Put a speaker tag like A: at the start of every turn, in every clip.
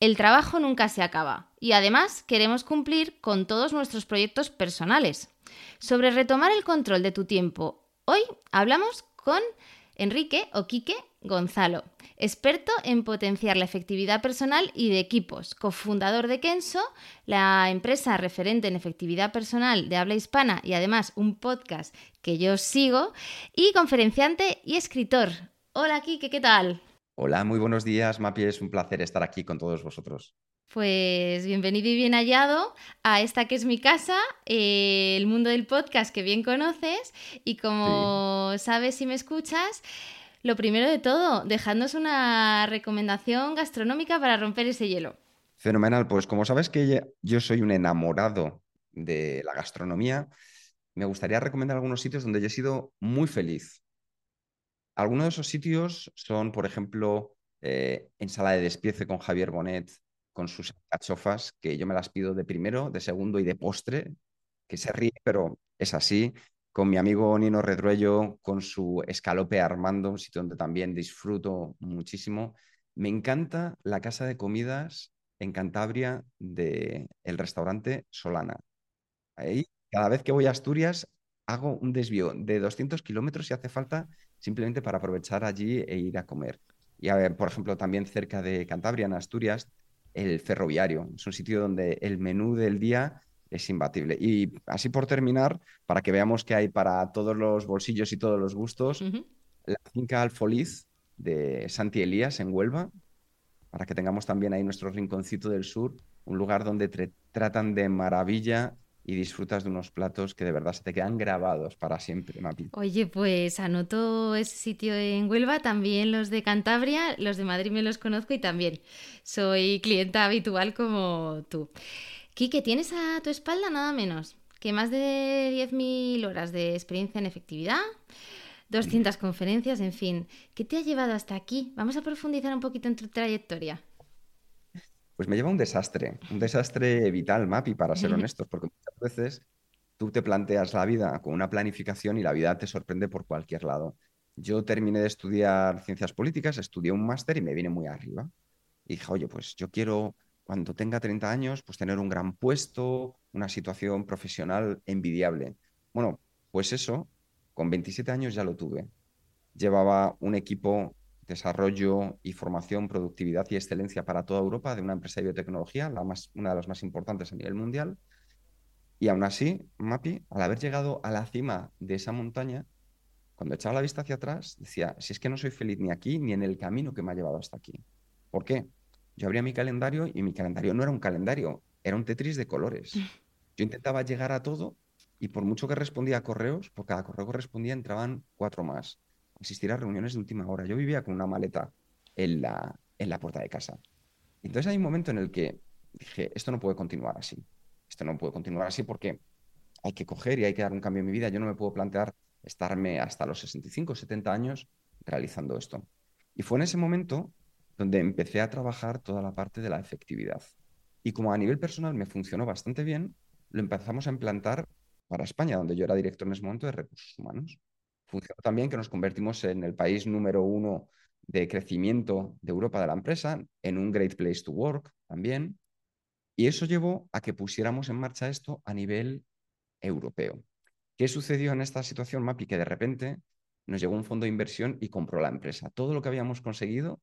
A: El trabajo nunca se acaba y además queremos cumplir con todos nuestros proyectos personales. Sobre retomar el control de tu tiempo, hoy hablamos con Enrique o Gonzalo, experto en potenciar la efectividad personal y de equipos, cofundador de Kenso, la empresa referente en efectividad personal de habla hispana y además un podcast que yo sigo, y conferenciante y escritor. Hola Quique, ¿qué tal?
B: Hola, muy buenos días, Mapi. Es un placer estar aquí con todos vosotros.
A: Pues bienvenido y bien hallado a esta que es mi casa, eh, el mundo del podcast que bien conoces. Y como sabes y me escuchas, lo primero de todo, dejadnos una recomendación gastronómica para romper ese hielo.
B: Fenomenal, pues como sabes que yo soy un enamorado de la gastronomía, me gustaría recomendar algunos sitios donde yo he sido muy feliz. Algunos de esos sitios son, por ejemplo, eh, Ensalada de Despiece con Javier Bonet, con sus cachofas, que yo me las pido de primero, de segundo y de postre, que se ríe, pero es así. Con mi amigo Nino Redruello, con su escalope Armando, un sitio donde también disfruto muchísimo. Me encanta la casa de comidas en Cantabria del el restaurante Solana. Ahí, cada vez que voy a Asturias, hago un desvío de 200 kilómetros si hace falta simplemente para aprovechar allí e ir a comer. Y a ver, por ejemplo, también cerca de Cantabria, en Asturias, el ferroviario. Es un sitio donde el menú del día es imbatible. Y así por terminar, para que veamos que hay para todos los bolsillos y todos los gustos, la finca Alfoliz de Santi Elías en Huelva, para que tengamos también ahí nuestro rinconcito del sur, un lugar donde tratan de maravilla y disfrutas de unos platos que de verdad se te quedan grabados para siempre, Mapi.
A: Oye, pues anoto ese sitio en Huelva, también los de Cantabria, los de Madrid me los conozco y también soy clienta habitual como tú. Quique, tienes a tu espalda nada menos que más de 10.000 horas de experiencia en efectividad, 200 conferencias, en fin. ¿Qué te ha llevado hasta aquí? Vamos a profundizar un poquito en tu trayectoria.
B: Pues me lleva un desastre, un desastre vital, Mapi, para ser honestos, porque muchas veces tú te planteas la vida con una planificación y la vida te sorprende por cualquier lado. Yo terminé de estudiar ciencias políticas, estudié un máster y me vine muy arriba. Y dije, oye, pues yo quiero, cuando tenga 30 años, pues tener un gran puesto, una situación profesional envidiable. Bueno, pues eso, con 27 años ya lo tuve. Llevaba un equipo desarrollo y formación, productividad y excelencia para toda Europa de una empresa de biotecnología, la más, una de las más importantes a nivel mundial. Y aún así, Mapi, al haber llegado a la cima de esa montaña, cuando echaba la vista hacia atrás, decía, si es que no soy feliz ni aquí ni en el camino que me ha llevado hasta aquí. ¿Por qué? Yo abría mi calendario y mi calendario no era un calendario, era un tetris de colores. Yo intentaba llegar a todo y por mucho que respondía a correos, por cada correo que respondía entraban cuatro más asistir a reuniones de última hora. Yo vivía con una maleta en la, en la puerta de casa. Entonces hay un momento en el que dije, esto no puede continuar así. Esto no puede continuar así porque hay que coger y hay que dar un cambio en mi vida. Yo no me puedo plantear estarme hasta los 65, 70 años realizando esto. Y fue en ese momento donde empecé a trabajar toda la parte de la efectividad. Y como a nivel personal me funcionó bastante bien, lo empezamos a implantar para España, donde yo era director en ese momento de recursos humanos funcionó también que nos convertimos en el país número uno de crecimiento de Europa de la empresa, en un Great Place to Work también. Y eso llevó a que pusiéramos en marcha esto a nivel europeo. ¿Qué sucedió en esta situación, Mapi? Que de repente nos llegó un fondo de inversión y compró la empresa. Todo lo que habíamos conseguido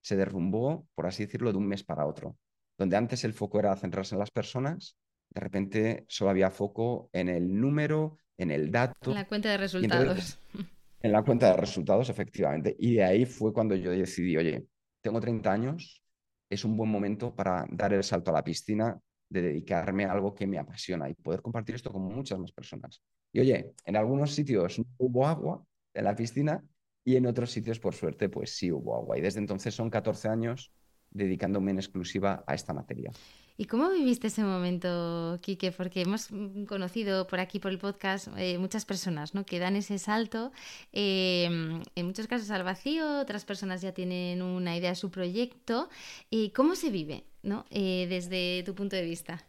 B: se derrumbó, por así decirlo, de un mes para otro. donde antes el foco era centrarse en las personas, de repente solo había foco en el número, en el dato.
A: En la cuenta de resultados.
B: en la cuenta de resultados, efectivamente. Y de ahí fue cuando yo decidí, oye, tengo 30 años, es un buen momento para dar el salto a la piscina, de dedicarme a algo que me apasiona y poder compartir esto con muchas más personas. Y oye, en algunos sitios no hubo agua en la piscina y en otros sitios, por suerte, pues sí hubo agua. Y desde entonces son 14 años dedicándome en exclusiva a esta materia.
A: ¿Y cómo viviste ese momento, Quique? Porque hemos conocido por aquí, por el podcast, eh, muchas personas ¿no? que dan ese salto, em, en muchos casos al vacío, otras personas ya tienen una idea de su proyecto. ¿Y ¿Cómo se vive ¿no? Eh, desde tu punto de vista?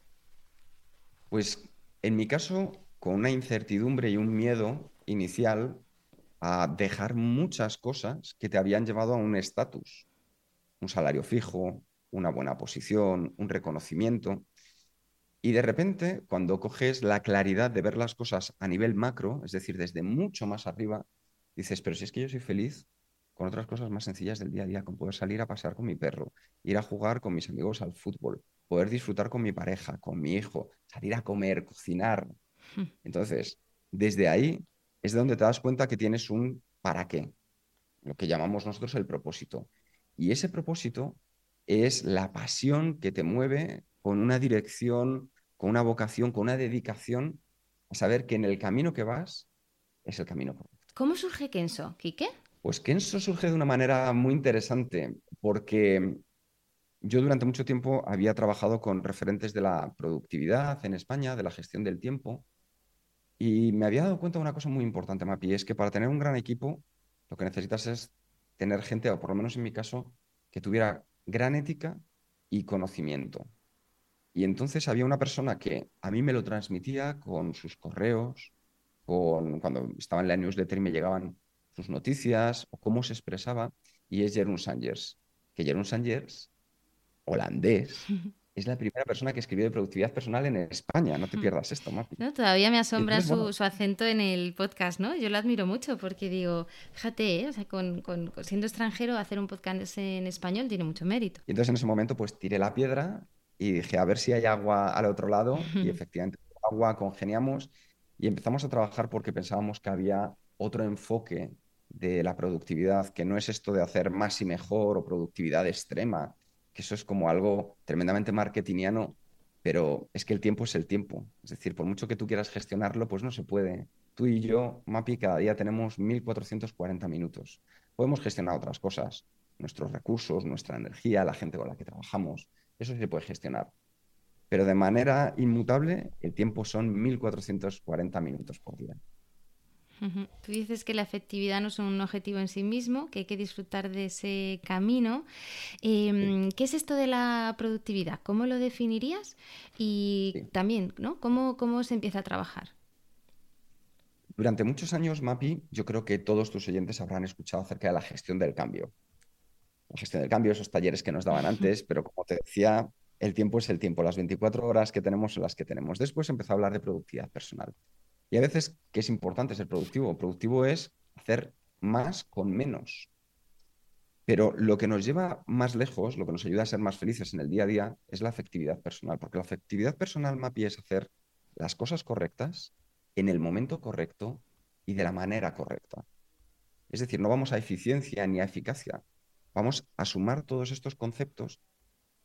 B: Pues en mi caso, con una incertidumbre y un miedo inicial a dejar muchas cosas que te habían llevado a un estatus, un salario fijo, una buena posición, un reconocimiento. Y de repente, cuando coges la claridad de ver las cosas a nivel macro, es decir, desde mucho más arriba, dices, pero si es que yo soy feliz con otras cosas más sencillas del día a día, con poder salir a pasear con mi perro, ir a jugar con mis amigos al fútbol, poder disfrutar con mi pareja, con mi hijo, salir a comer, cocinar. Hmm. Entonces, desde ahí es de donde te das cuenta que tienes un para qué, lo que llamamos nosotros el propósito. Y ese propósito es la pasión que te mueve con una dirección, con una vocación, con una dedicación a saber que en el camino que vas es el camino correcto.
A: ¿Cómo surge Kenso, Quique?
B: Pues Kenso surge de una manera muy interesante porque yo durante mucho tiempo había trabajado con referentes de la productividad en España, de la gestión del tiempo, y me había dado cuenta de una cosa muy importante, Mapi, es que para tener un gran equipo lo que necesitas es tener gente, o por lo menos en mi caso, que tuviera gran ética y conocimiento. Y entonces había una persona que a mí me lo transmitía con sus correos, con cuando estaba en la newsletter y me llegaban sus noticias o cómo se expresaba, y es Jeroen Sangers. Que Jeroen Sangers, holandés, es la primera persona que escribió de productividad personal en España. No te pierdas esto, Mapi.
A: No, todavía me asombra su, acento en el podcast, ¿no? Yo lo admiro mucho porque digo, fíjate, ¿eh? o sea, con, siendo extranjero, hacer un podcast en español tiene mucho mérito.
B: Y entonces en ese momento, pues tiré la piedra y dije, a ver si hay agua al otro lado. Y efectivamente, agua, congeniamos y empezamos a trabajar porque pensábamos que había otro enfoque de la productividad, que no es esto de hacer más y mejor o productividad extrema, que eso es como algo tremendamente marketingiano, pero es que el tiempo es el tiempo. Es decir, por mucho que tú quieras gestionarlo, pues no se puede. Tú y yo, Mapi, cada día tenemos 1440 minutos. Podemos gestionar otras cosas, nuestros recursos, nuestra energía, la gente con la que trabajamos. Eso se puede gestionar. Pero de manera inmutable, el tiempo son 1440 minutos por día.
A: Tú dices que la efectividad no es un objetivo en sí mismo, que hay que disfrutar de ese camino. Em, ¿Qué es esto de la productividad? ¿Cómo lo definirías? Y también, ¿no? ¿Cómo, ¿Cómo se empieza a trabajar?
B: Durante muchos años, Mapi, yo creo que todos tus oyentes habrán escuchado acerca de la gestión del cambio. La gestión del cambio, esos talleres que nos daban antes, pero como te decía, el tiempo es el tiempo, las 24 horas que tenemos son las que tenemos. Después empezó a hablar de productividad personal. Y a veces que es importante ser productivo. Productivo es hacer más con menos. Pero lo que nos lleva más lejos, lo que nos ayuda a ser más felices en el día a día, es la efectividad personal. Porque la efectividad personal, Mapi, es hacer las cosas correctas en el momento correcto y de la manera correcta. Es decir, no vamos a eficiencia ni a eficacia. Vamos a sumar todos estos conceptos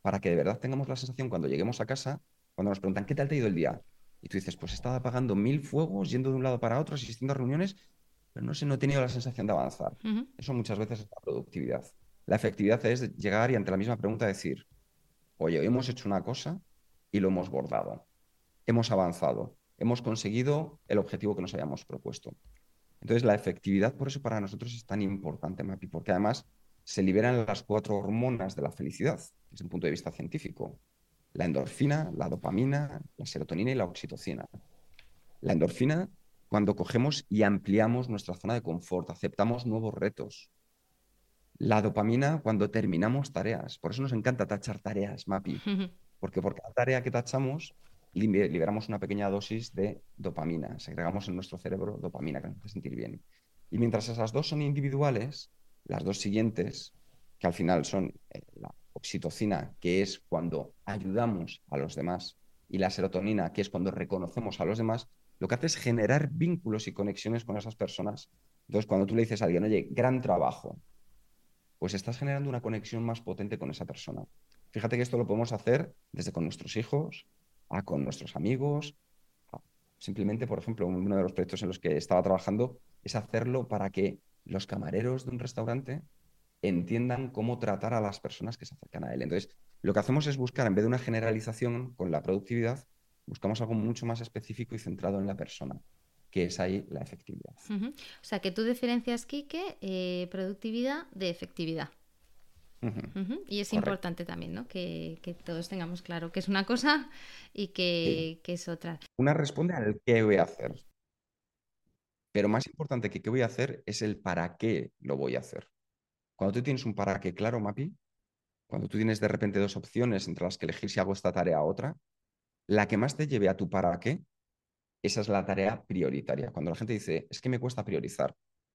B: para que de verdad tengamos la sensación cuando lleguemos a casa, cuando nos preguntan, ¿qué tal te ha ido el día? Y tú dices, pues estaba apagando mil fuegos, yendo de un lado para otro, asistiendo a reuniones, pero no sé, no he tenido la sensación de avanzar. Eso muchas veces es la productividad. La efectividad es llegar y ante la misma pregunta decir, oye, hemos hecho una cosa y lo hemos bordado. Hemos avanzado. Hemos conseguido el objetivo que nos habíamos propuesto. Entonces, la efectividad, por eso para nosotros es tan importante, Mapi, porque además se liberan las cuatro hormonas de la felicidad, desde un punto de vista científico la endorfina, la dopamina, la serotonina y la oxitocina. La endorfina, cuando cogemos y ampliamos nuestra zona de confort, aceptamos nuevos retos. La dopamina, cuando terminamos tareas. Por eso nos encanta tachar tareas, MAPI. Porque por cada tarea que tachamos, liberamos una pequeña dosis de dopamina. Segregamos en nuestro cerebro dopamina que nos hace sentir bien. Y mientras esas dos son individuales, las dos siguientes, que al final son eh, la oxitocina, que es cuando ayudamos a los demás, y la serotonina, que es cuando reconocemos a los demás, lo que hace es generar vínculos y conexiones con esas personas. Entonces, cuando tú le dices a alguien, oye, gran trabajo, pues estás generando una conexión más potente con esa persona. Fíjate que esto lo podemos hacer desde con nuestros hijos, a con nuestros amigos. Simplemente, por ejemplo, uno de los proyectos en los que estaba trabajando es hacerlo para que los camareros de un restaurante entiendan cómo tratar a las personas que se acercan a él. Entonces, lo que hacemos es buscar, en vez de una generalización con la productividad, buscamos algo mucho más específico y centrado en la persona, que es ahí la efectividad.
A: O sea, que tú diferencias, Kike, eh, productividad de efectividad. Y es importante también, ¿no? Que, todos tengamos claro que es una cosa y que, que, es otra.
B: Una responde al qué voy a hacer. Pero más importante que qué voy a hacer es el para qué lo voy a hacer. Cuando tú tienes un para qué claro, Mapi, cuando tú tienes de repente dos opciones entre las que elegir si hago esta tarea u otra, la que más te lleve a tu para qué, esa es la tarea prioritaria. Cuando la gente dice, es que me cuesta priorizar,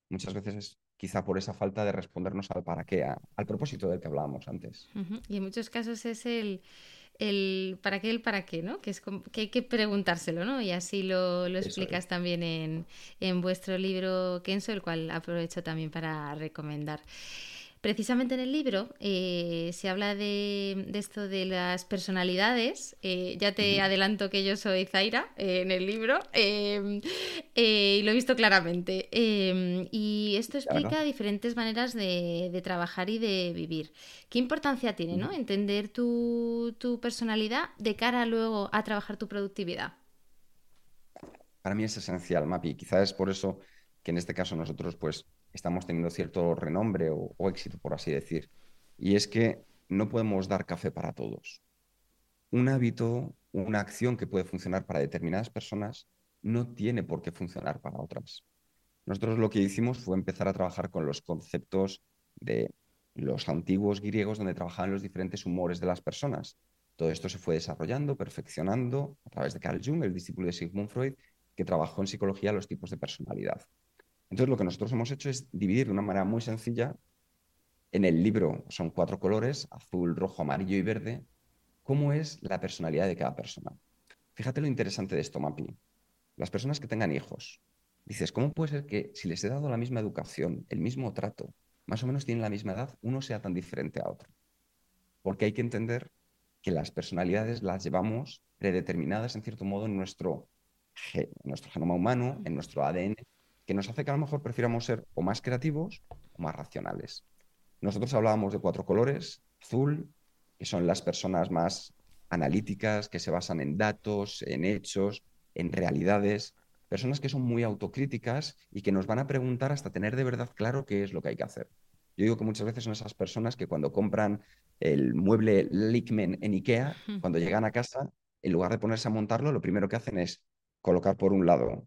B: muchas veces es quizá por esa falta de respondernos al para qué, al propósito del que hablábamos antes.
A: Y en muchos casos es el, el para qué, el para qué, ¿no? Que es que hay que preguntárselo, ¿no? Y así lo, lo explicas también en, en vuestro libro Kenso, el cual aprovecho también para recomendar. Precisamente en el libro eh, se habla de, esto de las personalidades. Eh, ya te adelanto que yo soy Zaira eh, en el libro em, y lo he visto claramente. Em, y esto explica diferentes maneras de, trabajar y de vivir. ¿Qué importancia tiene ¿no? entender tu, tu personalidad de cara luego a trabajar tu productividad?
B: Para mí es esencial, Mapi. Quizás es por eso que en este caso nosotros pues estamos teniendo cierto renombre o, éxito, por así decir. Y es que no podemos dar café para todos. Un hábito, una acción que puede funcionar para determinadas personas, no tiene por qué funcionar para otras. Nosotros lo que hicimos fue empezar a trabajar con los conceptos de los antiguos griegos donde trabajaban los diferentes humores de las personas. Todo esto se fue desarrollando, perfeccionando a través de Carl Jung, el discípulo de Sigmund Freud, que trabajó en psicología los tipos de personalidad. Entonces, lo que nosotros hemos hecho es dividir de una manera muy sencilla. En el libro son cuatro colores, azul, rojo, amarillo y verde, cómo es la personalidad de cada persona. Fíjate lo interesante de esto, Mapi. Las personas que tengan hijos, dices, ¿cómo puede ser que si les he dado la misma educación, el mismo trato, más o menos tienen la misma edad, uno sea tan diferente a otro? Porque hay que entender que las personalidades las llevamos predeterminadas, en cierto modo, en nuestro, en nuestro genoma humano, en nuestro ADN, que nos hace que a lo mejor prefiramos ser o más creativos o más racionales. Nosotros hablábamos de cuatro colores, azul, que son las personas más analíticas, que se basan en datos, en hechos, en realidades, personas que son muy autocríticas y que nos van a preguntar hasta tener de verdad claro qué es lo que hay que hacer. Yo digo que muchas veces son esas personas que cuando compran el mueble Lickman en IKEA, cuando llegan a casa, en lugar de ponerse a montarlo, lo primero que hacen es colocar por un lado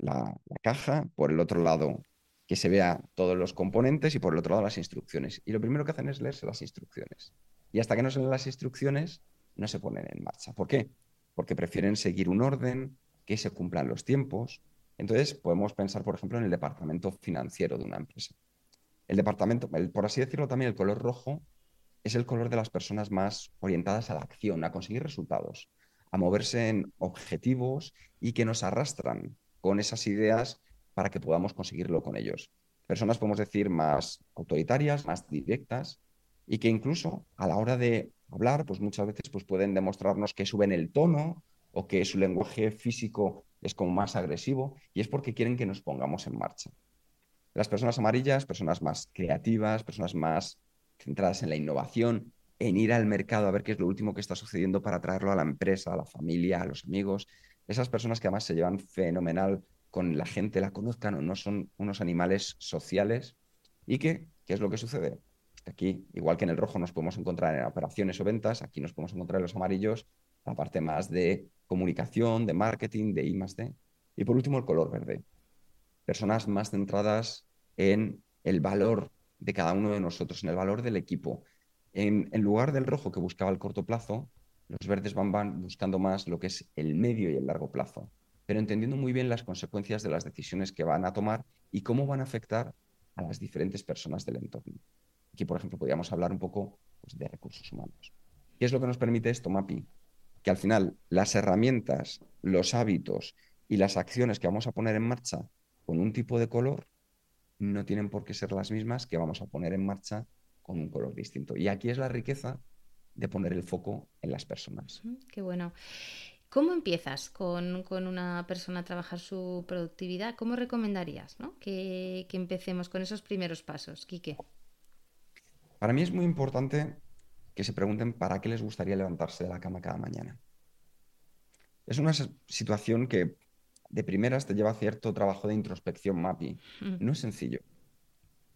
B: la, caja, por el otro lado que se vea todos los componentes y por el otro lado las instrucciones. Y lo primero que hacen es leerse las instrucciones. Y hasta que no se leen las instrucciones, no se ponen en marcha. ¿Por qué? Porque prefieren seguir un orden, que se cumplan los tiempos. Entonces, podemos pensar, por ejemplo, en el departamento financiero de una empresa. El departamento, por así decirlo, también el color rojo es el color de las personas más orientadas a la acción, a conseguir resultados, a moverse en objetivos y que nos arrastran con esas ideas para que podamos conseguirlo con ellos. Personas, podemos decir, más autoritarias, más directas y que incluso a la hora de hablar, pues muchas veces pues pueden demostrarnos que suben el tono o que su lenguaje físico es como más agresivo y es porque quieren que nos pongamos en marcha. Las personas amarillas, personas más creativas, personas más centradas en la innovación, en ir al mercado a ver qué es lo último que está sucediendo para traerlo a la empresa, a la familia, a los amigos, esas personas que además se llevan fenomenal con la gente, la conozcan o no, son unos animales sociales. ¿Y qué? ¿Qué es lo que sucede? Aquí, igual que en el rojo nos podemos encontrar en operaciones o ventas, aquí nos podemos encontrar en los amarillos la parte más de comunicación, de marketing, de I. Y por último, el color verde. Personas más centradas en el valor de cada uno de nosotros, en el valor del equipo. En, en lugar del rojo que buscaba el corto plazo, los verdes van, buscando más lo que es el medio y el largo plazo, pero entendiendo muy bien las consecuencias de las decisiones que van a tomar y cómo van a afectar a las diferentes personas del entorno. Aquí, por ejemplo, podríamos hablar un poco pues, de recursos humanos. ¿Qué es lo que nos permite esto, MAPI? Que al final las herramientas, los hábitos y las acciones que vamos a poner en marcha con un tipo de color no tienen por qué ser las mismas que vamos a poner en marcha con un color distinto. Y aquí es la riqueza de poner el foco en las personas.
A: Qué bueno. ¿Cómo empiezas con, una persona a trabajar su productividad? ¿Cómo recomendarías que, que, empecemos con esos primeros pasos, Quique?
B: Para mí es muy importante que se pregunten para qué les gustaría levantarse de la cama cada mañana. Es una situación que de primeras te lleva a cierto trabajo de introspección, MAPI. Mm. No es sencillo.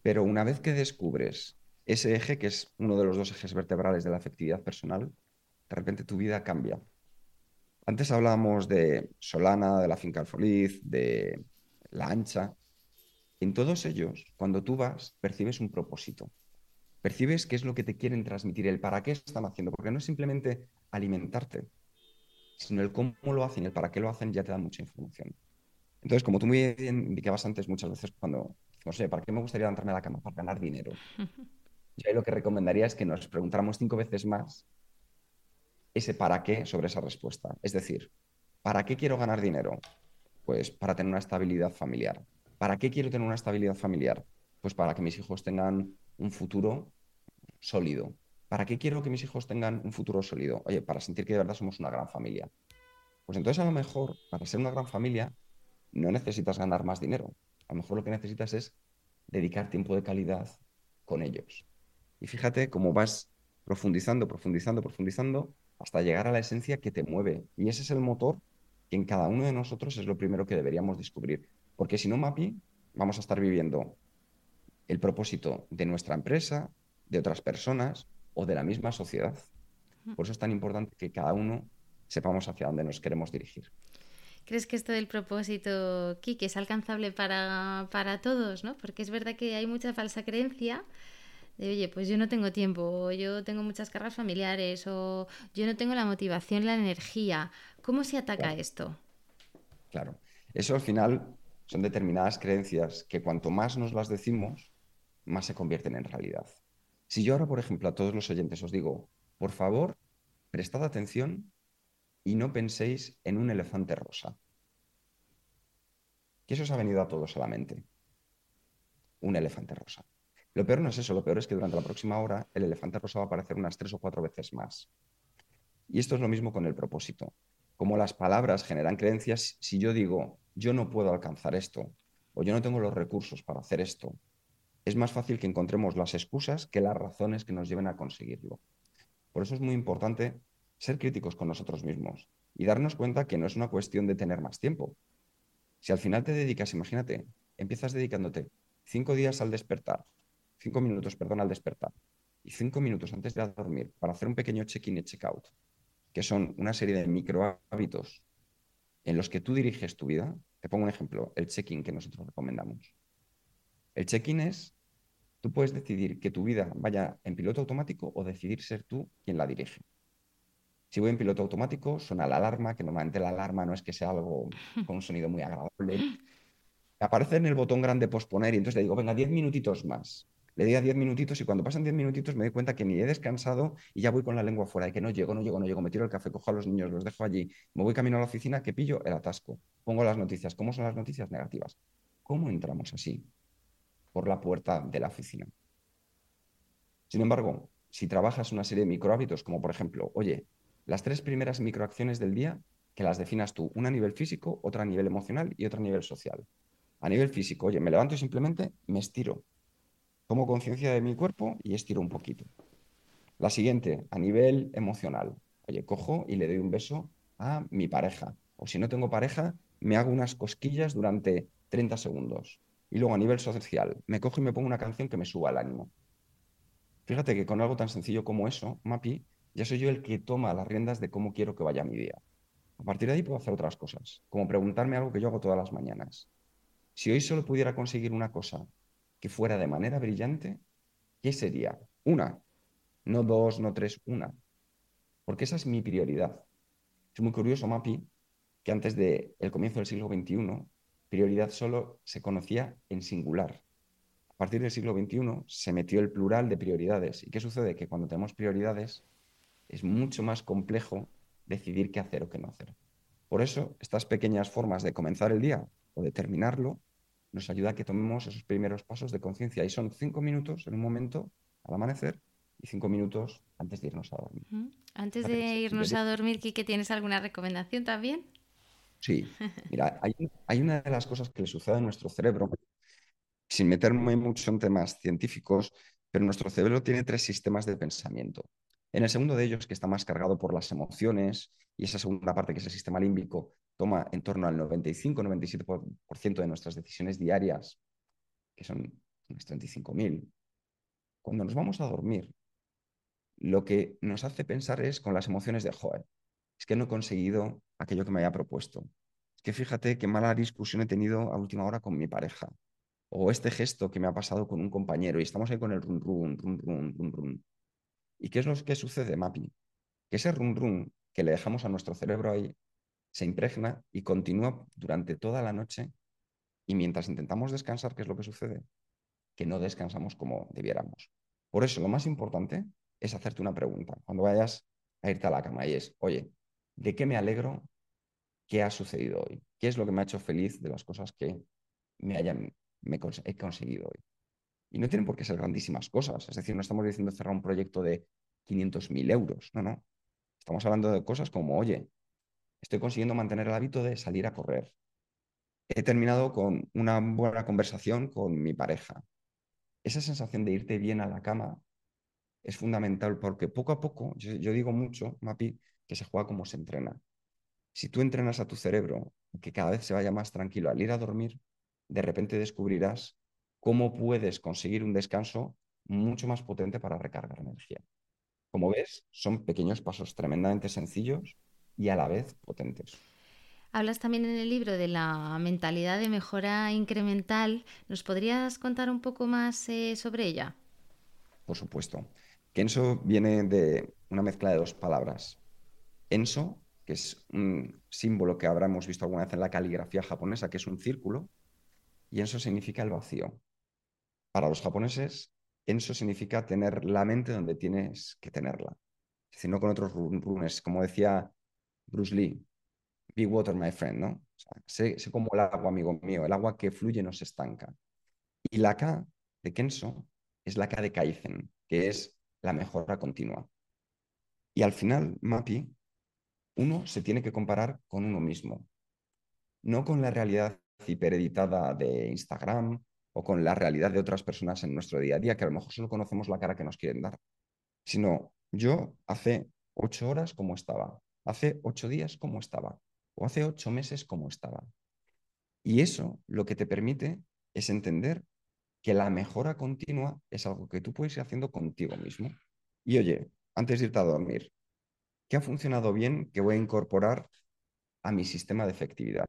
B: Pero una vez que descubres ese eje, que es uno de los dos ejes vertebrales de la afectividad personal, de repente tu vida cambia. Antes hablábamos de Solana, de la finca Alfoliz, de la ancha. En todos ellos, cuando tú vas, percibes un propósito. Percibes qué es lo que te quieren transmitir, el para qué están haciendo, porque no es simplemente alimentarte, sino el cómo lo hacen el para qué lo hacen ya te da mucha información. Entonces, como tú muy bien indicabas antes, muchas veces cuando, no sé, ¿para qué me gustaría levantarme a la cama? Para ganar dinero. Yo lo que recomendaría es que nos preguntáramos cinco veces más ese para qué sobre esa respuesta. Es decir, ¿para qué quiero ganar dinero? Pues para tener una estabilidad familiar. ¿Para qué quiero tener una estabilidad familiar? Pues para que mis hijos tengan un futuro sólido. ¿Para qué quiero que mis hijos tengan un futuro sólido? Oye, para sentir que de verdad somos una gran familia. Pues entonces a lo mejor, para ser una gran familia, no necesitas ganar más dinero. A lo mejor lo que necesitas es dedicar tiempo de calidad con ellos. Y fíjate cómo vas profundizando, profundizando, profundizando hasta llegar a la esencia que te mueve. Y ese es el motor que en cada uno de nosotros es lo primero que deberíamos descubrir. Porque si no, Mapi, vamos a estar viviendo el propósito de nuestra empresa, de otras personas o de la misma sociedad. Por eso es tan importante que cada uno sepamos hacia dónde nos queremos dirigir.
A: ¿Crees que esto del propósito, Kike, es alcanzable para, para todos? ¿no? Porque es verdad que hay mucha falsa creencia de, oye, pues yo no tengo tiempo, o yo tengo muchas cargas familiares, o yo no tengo la motivación, la energía. ¿Cómo se ataca esto?
B: Claro, eso al final son determinadas creencias que cuanto más nos las decimos, más se convierten en realidad. Si yo ahora, por ejemplo, a todos los oyentes os digo, por favor, prestad atención y no penséis en un elefante rosa. ¿Qué eso os ha venido a todos a la mente? Un elefante rosa. Lo peor no es eso, lo peor es que durante la próxima hora el elefante rosa va a aparecer unas tres o cuatro veces más. Y esto es lo mismo con el propósito. Como las palabras generan creencias, si yo digo, yo no puedo alcanzar esto, o yo no tengo los recursos para hacer esto, es más fácil que encontremos las excusas que las razones que nos lleven a conseguirlo. Por eso es muy importante ser críticos con nosotros mismos y darnos cuenta que no es una cuestión de tener más tiempo. Si al final te dedicas, imagínate, empiezas dedicándote cinco días al despertar, cinco minutos, perdón, al despertar y cinco minutos antes de dormir para hacer un pequeño check-in y check-out, que son una serie de micro hábitos en los que tú diriges tu vida. Te pongo un ejemplo, el check-in que nosotros recomendamos. El check-in es, tú puedes decidir que tu vida vaya en piloto automático o decidir ser tú quien la dirige. Si voy en piloto automático, suena la alarma, que normalmente la alarma no es que sea algo con un sonido muy agradable. Aparece en el botón grande posponer y entonces le digo, venga, 10 minutitos más le di a 10 minutitos y cuando pasan 10 minutitos me doy cuenta que ni he descansado y ya voy con la lengua fuera y que no llego, no llego, no llego, me tiro el café, cojo a los niños, los dejo allí, me voy camino a la oficina, que pillo el atasco, pongo las noticias. ¿Cómo son las noticias negativas? ¿Cómo entramos así? Por la puerta de la oficina. Sin embargo, si trabajas una serie de microhábitos, como por ejemplo, oye, las tres primeras microacciones del día, que las definas tú, una a nivel físico, otra a nivel emocional y otra a nivel social. A nivel físico, oye, me levanto y simplemente me estiro, Tomo conciencia de mi cuerpo y estiro un poquito. La siguiente, a nivel emocional. Oye, cojo y le doy un beso a mi pareja. O si no tengo pareja, me hago unas cosquillas durante 30 segundos. Y luego a nivel social, me cojo y me pongo una canción que me suba el ánimo. Fíjate que con algo tan sencillo como eso, Mapi, ya soy yo el que toma las riendas de cómo quiero que vaya mi día. A partir de ahí puedo hacer otras cosas, como preguntarme algo que yo hago todas las mañanas. Si hoy solo pudiera conseguir una cosa que fuera de manera brillante, ¿qué sería? Una, no dos, no tres, una. Porque esa es mi prioridad. Es muy curioso, Mapi, que antes del el comienzo del siglo XXI, prioridad solo se conocía en singular. a partir del siglo XXI se metió el plural de prioridades. ¿Y qué sucede? Que cuando tenemos prioridades es mucho más complejo decidir qué hacer o qué no hacer. Por eso, estas pequeñas formas de comenzar el día o de terminarlo nos ayuda a que tomemos esos primeros pasos de conciencia. Y son cinco minutos en un momento al amanecer y cinco minutos antes de irnos a dormir.
A: Antes de irnos a dormir, Kike, ¿tienes alguna recomendación también?
B: Sí, mira, hay, hay, una de las cosas que le sucede a nuestro cerebro, sin meterme mucho en temas científicos, pero nuestro cerebro tiene tres sistemas de pensamiento. En el segundo de ellos, que está más cargado por las emociones, y esa segunda parte, que es el sistema límbico, toma en torno al 95-97% de nuestras decisiones diarias, que son unas 35.000. Cuando nos vamos a dormir, lo que nos hace pensar es con las emociones de, joder, es que no he conseguido aquello que me había propuesto. Es que fíjate qué mala discusión he tenido a última hora con mi pareja. O este gesto que me ha pasado con un compañero y estamos ahí con el run, run, run, run, run. ¿Y qué es lo que sucede, Mapi? Que ese run, run que le dejamos a nuestro cerebro ahí se impregna y continúa durante toda la noche y mientras intentamos descansar, ¿qué es lo que sucede? Que no descansamos como debiéramos. Por eso, lo más importante es hacerte una pregunta cuando vayas a irte a la cama y es, oye, ¿de qué me alegro? ¿Qué ha sucedido hoy? ¿Qué es lo que me ha hecho feliz de las cosas que me hayan he conseguido hoy? Y no tienen por qué ser grandísimas cosas. Es decir, no estamos diciendo cerrar un proyecto de 500.000 euros. No, no. Estamos hablando de cosas como, oye, estoy consiguiendo mantener el hábito de salir a correr. He terminado con una buena conversación con mi pareja. Esa sensación de irte bien a la cama es fundamental porque poco a poco, yo, digo mucho, Mapi, que se juega como se entrena. Si tú entrenas a tu cerebro que cada vez se vaya más tranquilo al ir a dormir, de repente descubrirás cómo puedes conseguir un descanso mucho más potente para recargar energía. Como ves, son pequeños pasos tremendamente sencillos y a la vez potentes.
A: Hablas también en el libro de la mentalidad de mejora incremental. ¿Nos podrías contar un poco más eh, sobre ella?
B: Por supuesto. Kenso viene de una mezcla de dos palabras. Enso, que es un símbolo que habremos visto alguna vez en la caligrafía japonesa, que es un círculo, y Enso significa el vacío. Para los japoneses, Enso significa tener la mente donde tienes que tenerla. Es decir, no con otros runes. Como decía Bruce Lee, be water, my friend, ¿no? sé, sé, como el agua, amigo mío, el agua que fluye no se estanca. Y la K de Kenso es la K de Kaizen, que es la mejora continua. Y al final, MAPI, uno se tiene que comparar con uno mismo, no con la realidad hipereditada de Instagram o con la realidad de otras personas en nuestro día a día, que a lo mejor solo conocemos la cara que nos quieren dar, sino yo hace ocho horas como estaba, hace ocho días como estaba, o hace ocho meses como estaba. Y eso lo que te permite es entender que la mejora continua es algo que tú puedes ir haciendo contigo mismo. Y oye, antes de irte a dormir, ¿qué ha funcionado bien que voy a incorporar a mi sistema de efectividad?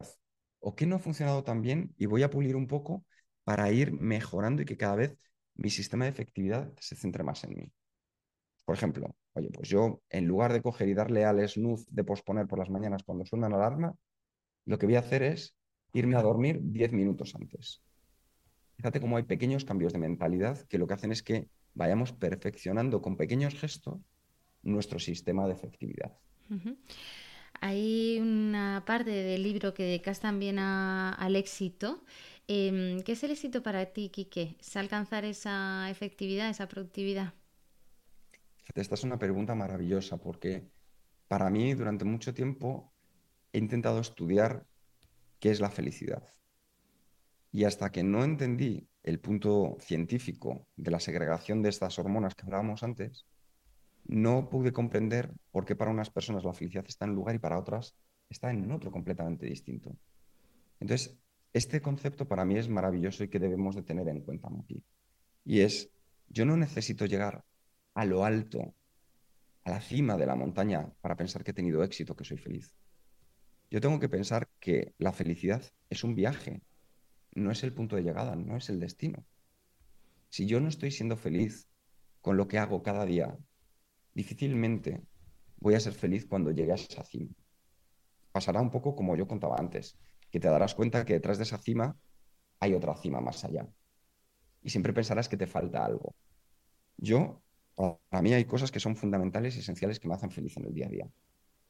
B: ¿O qué no ha funcionado tan bien y voy a pulir un poco para ir mejorando y que cada vez mi sistema de efectividad se centre más en mí? Por ejemplo, oye, pues yo en lugar de coger y darle al snooze de posponer por las mañanas cuando suena la alarma, lo que voy a hacer es irme a dormir 10 minutos antes. Fíjate cómo hay pequeños cambios de mentalidad que lo que hacen es que vayamos perfeccionando con pequeños gestos nuestro sistema de efectividad.
A: Hay una parte del libro que dedicas también al éxito. Em, ¿Qué es el éxito para ti, Quique? ¿Es alcanzar esa efectividad, esa productividad?
B: Esta es una pregunta maravillosa porque para mí durante mucho tiempo he intentado estudiar qué es la felicidad. Y hasta que no entendí el punto científico de la segregación de estas hormonas que hablábamos antes, no pude comprender por qué para unas personas la felicidad está en un lugar y para otras está en otro completamente distinto. Entonces, este concepto para mí es maravilloso y que debemos de tener en cuenta aquí. Y es, yo no necesito llegar a lo alto, a la cima de la montaña para pensar que he tenido éxito, que soy feliz. Yo tengo que pensar que la felicidad es un viaje, no es el punto de llegada, no es el destino. Si yo no estoy siendo feliz con lo que hago cada día, difícilmente voy a ser feliz cuando llegue a esa cima. Pasará un poco como yo contaba antes, que te darás cuenta que detrás de esa cima hay otra cima más allá. y siempre pensarás que te falta algo. Yo, para mí hay cosas que son fundamentales y esenciales que me hacen feliz en el día a día.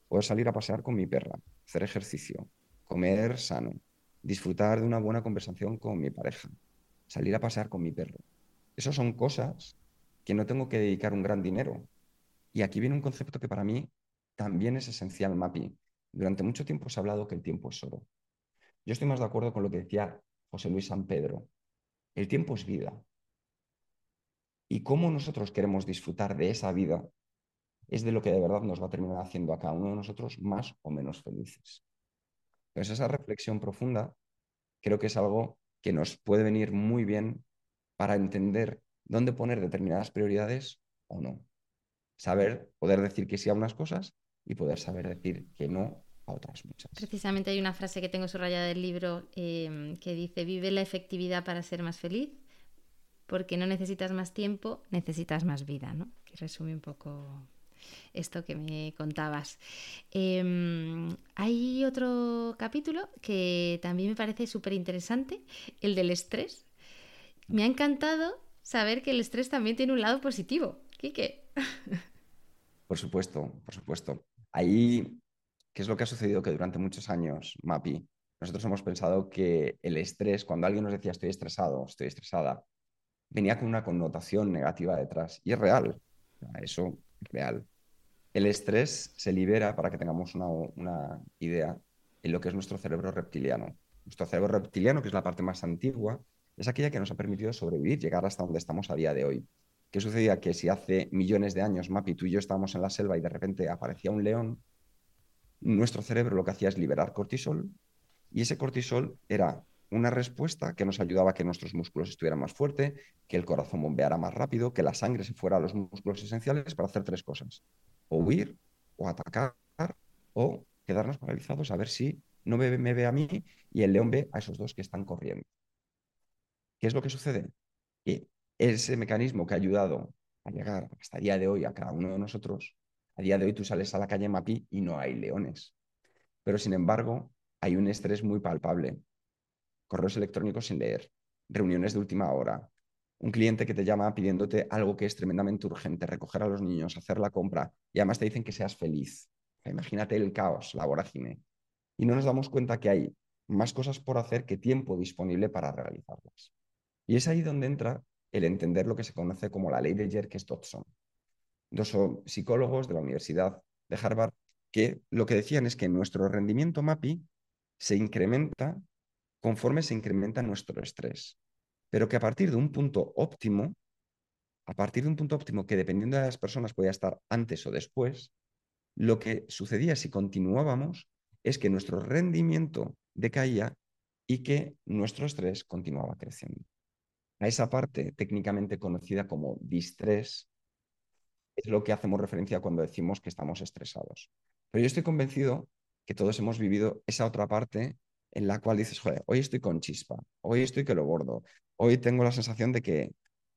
B: Poder salir a pasear con mi perra, hacer ejercicio, comer sano, disfrutar de una buena conversación con mi pareja, salir a pasear con mi perro. Esas son cosas que no tengo que dedicar un gran dinero. Y aquí viene un concepto que para mí también es esencial, Mapi. Durante mucho tiempo se ha hablado que el tiempo es oro. Yo estoy más de acuerdo con lo que decía José Luis San Pedro. El tiempo es vida. Y cómo nosotros queremos disfrutar de esa vida es de lo que de verdad nos va a terminar haciendo a cada uno de nosotros más o menos felices. Entonces esa reflexión profunda creo que es algo que nos puede venir muy bien para entender dónde poner determinadas prioridades o no. Saber, poder decir que sí a unas cosas y poder saber decir que no a otras muchas.
A: Precisamente hay una frase que tengo subrayada del libro em, que dice, vive la efectividad para ser más feliz, porque no necesitas más tiempo, necesitas más vida, ¿no? Que resume un poco esto que me contabas. Em, hay otro capítulo que también me parece súper interesante, el del estrés. Me ha encantado saber que el estrés también tiene un lado positivo. Quique.
B: Por supuesto, por supuesto. Ahí, ¿qué es lo que ha sucedido? Que durante muchos años, MAPI, nosotros hemos pensado que el estrés, cuando alguien nos decía estoy estresado, estoy estresada, venía con una connotación negativa detrás. Y es real. Eso es real. El estrés se libera, para que tengamos una, una idea, en lo que es nuestro cerebro reptiliano. Nuestro cerebro reptiliano, que es la parte más antigua, es aquella que nos ha permitido sobrevivir, llegar hasta donde estamos a día de hoy. ¿Qué sucedía? Que si hace millones de años, Mapi, tú y yo estábamos en la selva y de repente aparecía un león, nuestro cerebro lo que hacía es liberar cortisol y ese cortisol era una respuesta que nos ayudaba a que nuestros músculos estuvieran más fuertes, que el corazón bombeara más rápido, que la sangre se fuera a los músculos esenciales para hacer tres cosas. O huir, o atacar, o quedarnos paralizados a ver si no me, ve a mí y el león ve a esos dos que están corriendo. ¿Qué es lo que sucede? Que ese mecanismo que ha ayudado a llegar hasta el día de hoy a cada uno de nosotros, a día de hoy tú sales a la calle Mapi y no hay leones. Pero sin embargo, hay un estrés muy palpable. Correos electrónicos sin leer, reuniones de última hora, un cliente que te llama pidiéndote algo que es tremendamente urgente, recoger a los niños, hacer la compra, y además te dicen que seas feliz. imagínate el caos, la vorágine. Y no nos damos cuenta que hay más cosas por hacer que tiempo disponible para realizarlas. Y es ahí donde entra el entender lo que se conoce como la ley de Jerkes-Dodson. Dos psicólogos de la Universidad de Harvard que lo que decían es que nuestro rendimiento MAPI se incrementa conforme se incrementa nuestro estrés, pero que a partir de un punto óptimo, a partir de un punto óptimo que dependiendo de las personas podía estar antes o después, lo que sucedía si continuábamos es que nuestro rendimiento decaía y que nuestro estrés continuaba creciendo. A esa parte técnicamente conocida como distrés, es lo que hacemos referencia cuando decimos que estamos estresados. Pero yo estoy convencido que todos hemos vivido esa otra parte en la cual dices, joder, hoy estoy con chispa, hoy estoy que lo bordo, hoy tengo la sensación de que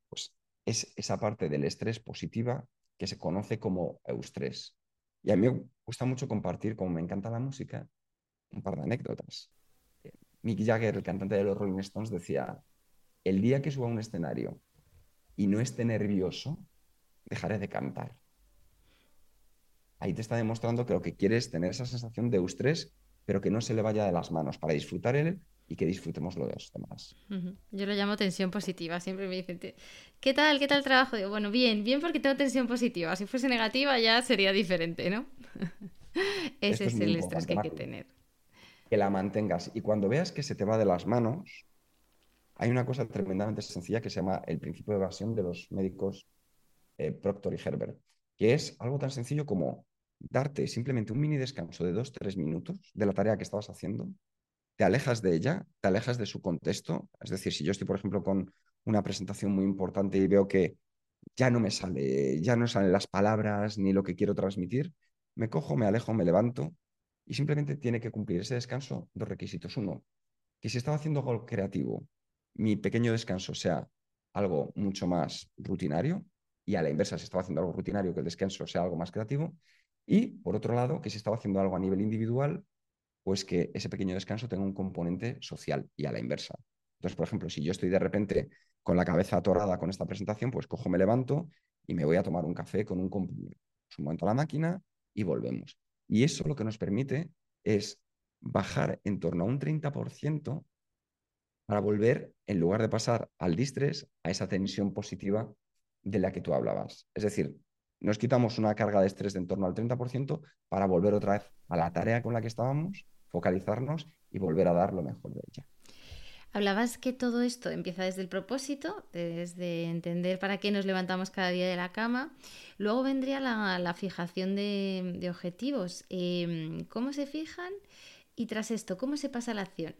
B: pues, es esa parte del estrés positiva que se conoce como eustrés. Y a mí me gusta mucho compartir, como me encanta la música, un par de anécdotas. Eh, Mick Jagger, el cantante de los Rolling Stones, decía, el día que suba a un escenario y no esté nervioso, dejaré de cantar. Ahí te está demostrando que lo que quiere es tener esa sensación de eustrés, pero que no se le vaya de las manos para disfrutar él y que disfrutemos lo de los demás.
A: Yo lo llamo tensión positiva. Siempre me dicen, ¿qué tal? ¿Qué tal el trabajo? Digo, bueno, bien, bien porque tengo tensión positiva. Si fuese negativa ya sería diferente, ¿no? Ese es, el estrés que hay que tener.
B: Que la mantengas y cuando veas que se te va de las manos, hay una cosa tremendamente sencilla que se llama el principio de evasión de los médicos eh, Proctor y Herbert, que es algo tan sencillo como darte simplemente un mini descanso de dos, tres minutos de la tarea que estabas haciendo, te alejas de ella, te alejas de su contexto. Es decir, si yo estoy, por ejemplo, con una presentación muy importante y veo que ya no me sale, ya no salen las palabras ni lo que quiero transmitir, me cojo, me alejo, me levanto y simplemente tiene que cumplir ese descanso dos requisitos. Uno, que si estaba haciendo algo creativo mi pequeño descanso sea algo mucho más rutinario y a la inversa, si estaba haciendo algo rutinario, que el descanso sea algo más creativo. Y por otro lado, que si estaba haciendo algo a nivel individual, pues que ese pequeño descanso tenga un componente social y a la inversa. Entonces, por ejemplo, si yo estoy de repente con la cabeza atorada con esta presentación, pues cojo, me levanto y me voy a tomar un café con un compañero. Momento a la máquina y volvemos. Y eso lo que nos permite es bajar en torno a un 30% para volver, en lugar de pasar al distrés, a esa tensión positiva de la que tú hablabas. Es decir, nos quitamos una carga de estrés de en torno al 30% para volver otra vez a la tarea con la que estábamos, focalizarnos y volver a dar lo mejor de ella.
A: Hablabas que todo esto empieza desde el propósito, desde entender para qué nos levantamos cada día de la cama. Luego vendría la, fijación de, objetivos. Em, ¿Cómo se fijan? Y tras esto, ¿cómo se pasa a la acción?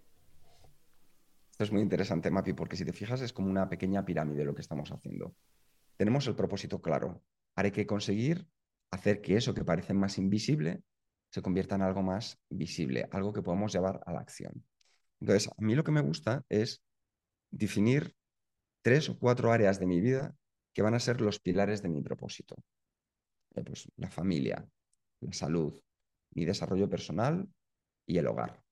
B: Esto es muy interesante, Mapi, porque si te fijas es como una pequeña pirámide lo que estamos haciendo. Tenemos el propósito claro. Hay que conseguir hacer que eso que parece más invisible se convierta en algo más visible, algo que podamos llevar a la acción. Entonces, a mí lo que me gusta es definir tres o cuatro áreas de mi vida que van a ser los pilares de mi propósito. Eh, pues la familia, la salud, mi desarrollo personal y el hogar.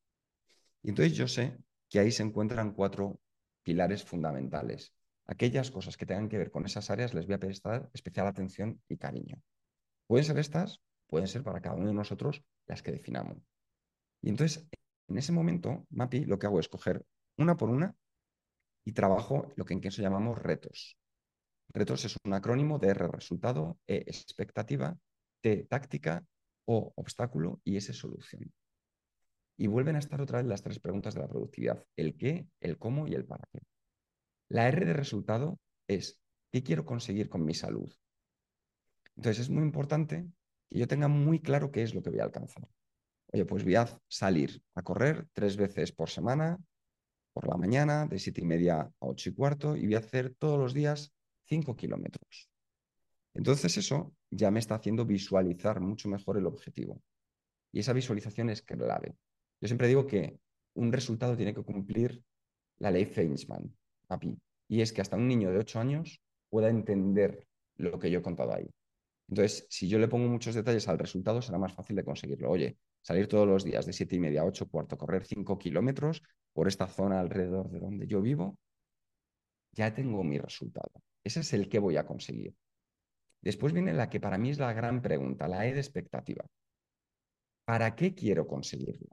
B: Y entonces yo sé que ahí se encuentran cuatro pilares fundamentales. Aquellas cosas que tengan que ver con esas áreas les voy a prestar especial atención y cariño. Pueden ser estas, pueden ser para cada uno de nosotros las que definamos. Y entonces en ese momento, MAPI, lo que hago es coger una por una y trabajo lo que en queso llamamos retos. Retos es un acrónimo de R resultado, E expectativa, T táctica, O obstáculo y S solución. Y vuelven a estar otra vez las tres preguntas de la productividad, el qué, el cómo y el para qué. La R de resultado es, ¿qué quiero conseguir con mi salud? Entonces es muy importante que yo tenga muy claro qué es lo que voy a alcanzar. Oye, pues voy a salir a correr tres veces por semana, por la mañana, de siete y media a ocho y cuarto, y voy a hacer todos los días cinco kilómetros. Entonces eso ya me está haciendo visualizar mucho mejor el objetivo. Y esa visualización es clave. Yo siempre digo que un resultado tiene que cumplir la ley Feynman, Y es que hasta un niño de ocho años pueda entender lo que yo he contado ahí. Entonces, si yo le pongo muchos detalles al resultado, será más fácil de conseguirlo. Oye, salir todos los días de siete y media a ocho cuarto, correr cinco kilómetros por esta zona alrededor de donde yo vivo, ya tengo mi resultado. Ese es el que voy a conseguir. Después viene la que para mí es la gran pregunta, la E de expectativa. ¿Para qué quiero conseguirlo?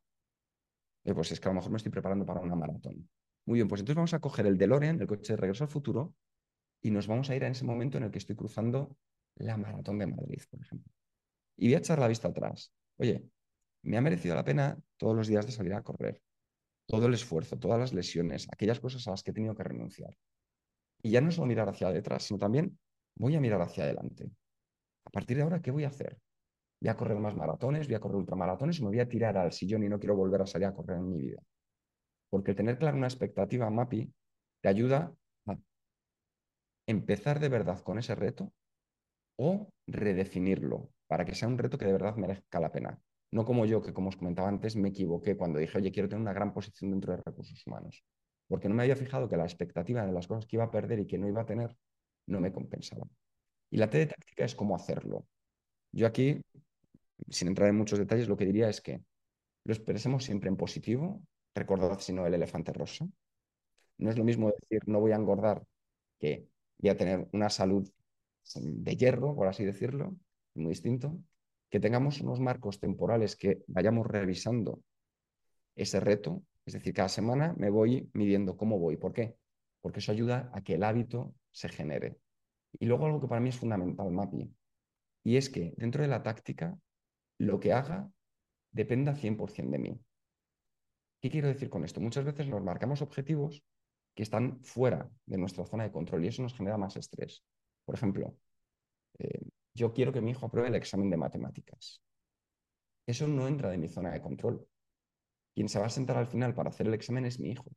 B: Eh, pues es que a lo mejor me estoy preparando para una maratón. Muy bien, pues entonces vamos a coger el DeLorean, el coche de regreso al futuro, y nos vamos a ir a ese momento en el que estoy cruzando la maratón de Madrid, por ejemplo. Y voy a echar la vista atrás. Oye, me ha merecido la pena todos los días de salir a correr, todo el esfuerzo, todas las lesiones, aquellas cosas a las que he tenido que renunciar. Y ya no solo mirar hacia detrás, sino también voy a mirar hacia adelante. A partir de ahora, ¿qué voy a hacer? Voy a correr más maratones, voy a correr ultramaratones o me voy a tirar al sillón y no quiero volver a salir a correr en mi vida. Porque el tener clara una expectativa, MAPI, te ayuda a empezar de verdad con ese reto o redefinirlo para que sea un reto que de verdad merezca la pena. No como yo, que como os comentaba antes, me equivoqué cuando dije, oye, quiero tener una gran posición dentro de recursos humanos, porque no me había fijado que la expectativa de las cosas que iba a perder y que no iba a tener no me compensaba. Y la T de táctica es cómo hacerlo. Yo aquí, sin entrar en muchos detalles, lo que diría es que lo expresemos siempre en positivo, recordad si no el elefante rosa. No es lo mismo decir no voy a engordar que voy a tener una salud de hierro, por así decirlo, muy distinto que tengamos unos marcos temporales que vayamos revisando ese reto, es decir, cada semana me voy midiendo cómo voy. ¿Por qué? Porque eso ayuda a que el hábito se genere. Y luego algo que para mí es fundamental, Mapi, y es que dentro de la táctica, lo que haga dependa 100% de mí. ¿Qué quiero decir con esto? Muchas veces nos marcamos objetivos que están fuera de nuestra zona de control y eso nos genera más estrés. Por ejemplo, eh, yo quiero que mi hijo apruebe el examen de matemáticas. Eso no entra de mi zona de control. Quien se va a sentar al final para hacer el examen es mi hijo.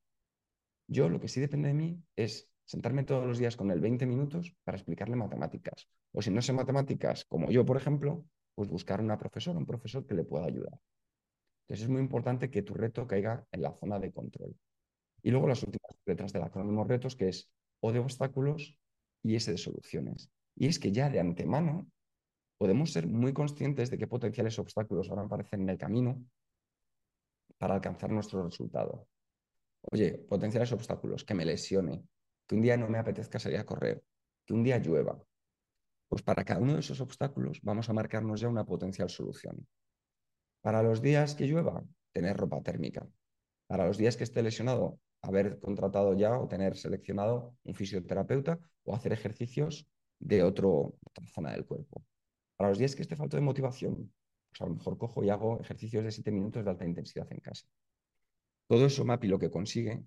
B: Yo lo que sí depende de mí es sentarme todos los días con él 20 minutos para explicarle matemáticas. O si no sé matemáticas, como yo, por ejemplo, pues buscar una profesora, un profesor que le pueda ayudar. Entonces es muy importante que tu reto caiga en la zona de control. Y luego las últimas letras del acrónimo retos, que es O de obstáculos y S de soluciones. Y es que ya de antemano podemos ser muy conscientes de qué potenciales obstáculos ahora aparecen en el camino para alcanzar nuestro resultado. Oye, potenciales obstáculos, que me lesione, que un día no me apetezca salir a correr, que un día llueva. Pues para cada uno de esos obstáculos vamos a marcarnos ya una potencial solución. Para los días que llueva, tener ropa térmica. Para los días que esté lesionado, haber contratado ya o tener seleccionado un fisioterapeuta o hacer ejercicios de otro, otra zona del cuerpo. Para los días que esté falto de motivación, pues a lo mejor cojo y hago ejercicios de 7 minutos de alta intensidad en casa. Todo eso, MAPI, lo que consigue